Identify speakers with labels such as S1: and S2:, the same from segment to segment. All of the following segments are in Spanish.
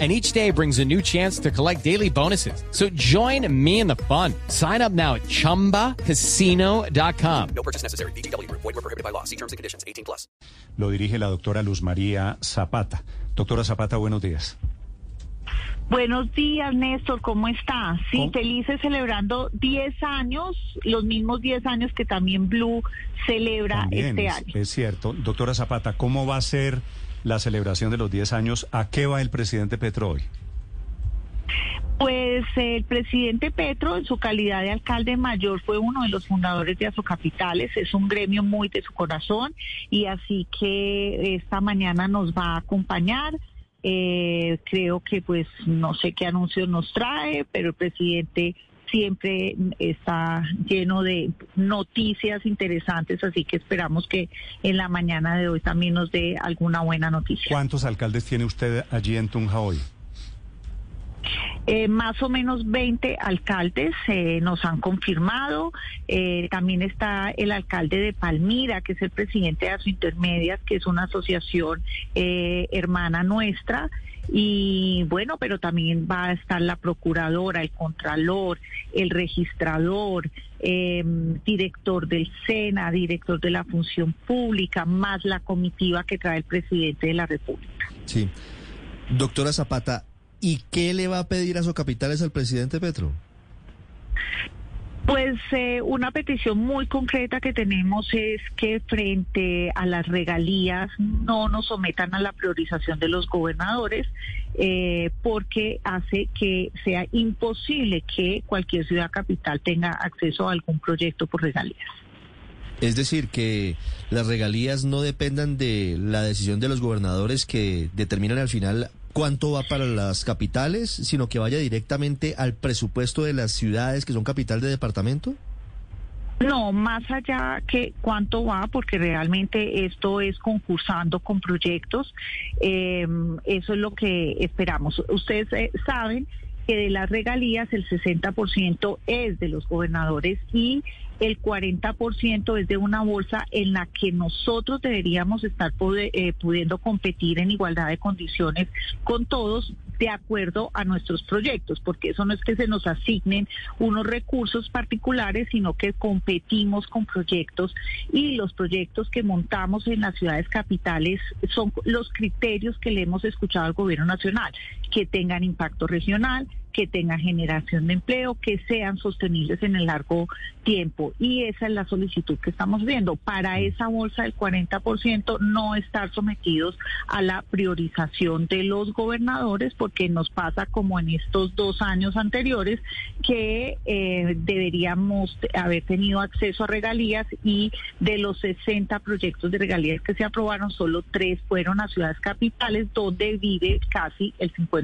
S1: And each day brings a new chance to collect daily bonuses. So join me in the fun. Sign up now at chumbacasino.com.
S2: No purchase necessary. BGW. Void were prohibited by law. See terms and conditions. 18 plus.
S3: Lo dirige la doctora Luz María Zapata. Doctora Zapata, buenos días.
S4: Buenos días, Néstor, ¿cómo está? Sí,
S3: ¿Cómo?
S4: felices celebrando 10 años, los mismos 10 años que también Blue celebra
S3: También
S4: este
S3: es,
S4: año.
S3: es cierto. Doctora Zapata, ¿cómo va a ser la celebración de los 10 años? ¿A qué va el presidente Petro hoy?
S4: Pues el presidente Petro, en su calidad de alcalde mayor, fue uno de los fundadores de Azocapitales, es un gremio muy de su corazón y así que esta mañana nos va a acompañar. Eh, creo que pues no sé qué anuncios nos trae, pero el presidente siempre está lleno de noticias interesantes, así que esperamos que en la mañana de hoy también nos dé alguna buena noticia.
S3: ¿Cuántos alcaldes tiene usted allí en Tunja hoy?
S4: Eh, más o menos 20 alcaldes eh, nos han confirmado. Eh, también está el alcalde de Palmira, que es el presidente de Aso Intermedias, que es una asociación eh, hermana nuestra. Y bueno, pero también va a estar la procuradora, el contralor, el registrador, eh, director del SENA, director de la función pública, más la comitiva que trae el presidente de la República.
S5: Sí. Doctora Zapata, ¿y qué le va a pedir a Socapitales al presidente Petro?
S4: Pues eh, una petición muy concreta que tenemos es que frente a las regalías no nos sometan a la priorización de los gobernadores eh, porque hace que sea imposible que cualquier ciudad capital tenga acceso a algún proyecto por regalías.
S5: Es decir, que las regalías no dependan de la decisión de los gobernadores que determinan al final cuánto va para las capitales, sino que vaya directamente al presupuesto de las ciudades que son capital de departamento.
S4: No, más allá que cuánto va, porque realmente esto es concursando con proyectos, eh, eso es lo que esperamos. Ustedes eh, saben que de las regalías el 60% es de los gobernadores y el 40% es de una bolsa en la que nosotros deberíamos estar eh, pudiendo competir en igualdad de condiciones con todos de acuerdo a nuestros proyectos, porque eso no es que se nos asignen unos recursos particulares, sino que competimos con proyectos y los proyectos que montamos en las ciudades capitales son los criterios que le hemos escuchado al gobierno nacional, que tengan impacto regional, que tengan generación de empleo, que sean sostenibles en el largo tiempo. Y esa es la solicitud que estamos viendo. Para esa bolsa del 40% no estar sometidos a la priorización de los gobernadores, porque nos pasa como en estos dos años anteriores, que eh, deberíamos haber tenido acceso a regalías y de los 60 proyectos de regalías que se aprobaron, solo tres fueron a ciudades capitales, donde vive casi el 50%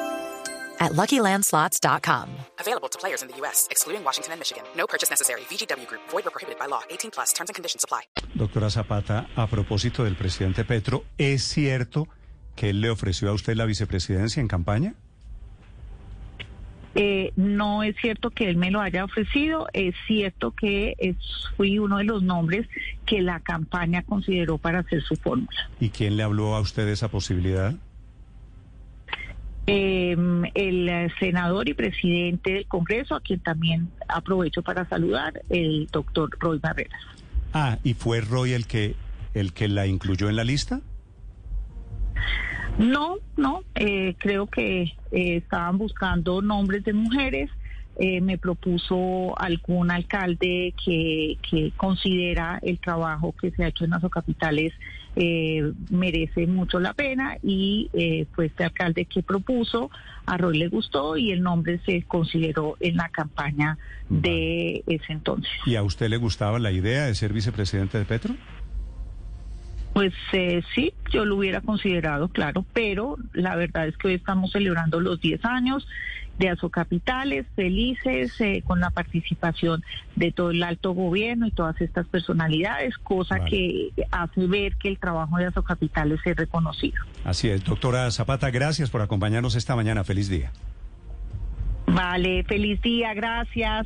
S6: at LuckyLandSlots.com.
S7: Available to players in the U.S., excluding Washington and Michigan. No purchase necessary. VGW Group, void or prohibited by law. 18 plus terms and conditions apply.
S3: Doctora Zapata, a propósito del presidente Petro, ¿es cierto que él le ofreció a usted la vicepresidencia en campaña?
S4: Eh, no es cierto que él me lo haya ofrecido, es cierto que es- fui uno de los nombres que la campaña consideró para hacer su fórmula.
S3: ¿Y quién le habló a usted de esa posibilidad?
S4: Eh, el senador y presidente del Congreso, a quien también aprovecho para saludar, el doctor Roy Barreras.
S3: Ah, ¿y fue Roy el que, el que la incluyó en la lista?
S4: No, no, eh, creo que eh, estaban buscando nombres de mujeres eh, me propuso algún alcalde que, que considera el trabajo que se ha hecho en Azocapitales eh, merece mucho la pena y eh, pues este alcalde que propuso a Roy le gustó y el nombre se consideró en la campaña de ese entonces.
S3: ¿Y a usted le gustaba la idea de ser vicepresidente de Petro?
S4: Pues eh, sí, yo lo hubiera considerado, claro, pero la verdad es que hoy estamos celebrando los 10 años de Azocapitales, felices eh, con la participación de todo el alto gobierno y todas estas personalidades, cosa
S3: Vale.
S4: que hace ver que el trabajo de Azocapitales es reconocido.
S3: Así es, doctora Zapata, gracias por acompañarnos esta mañana. Feliz día.
S4: Vale, feliz día, gracias.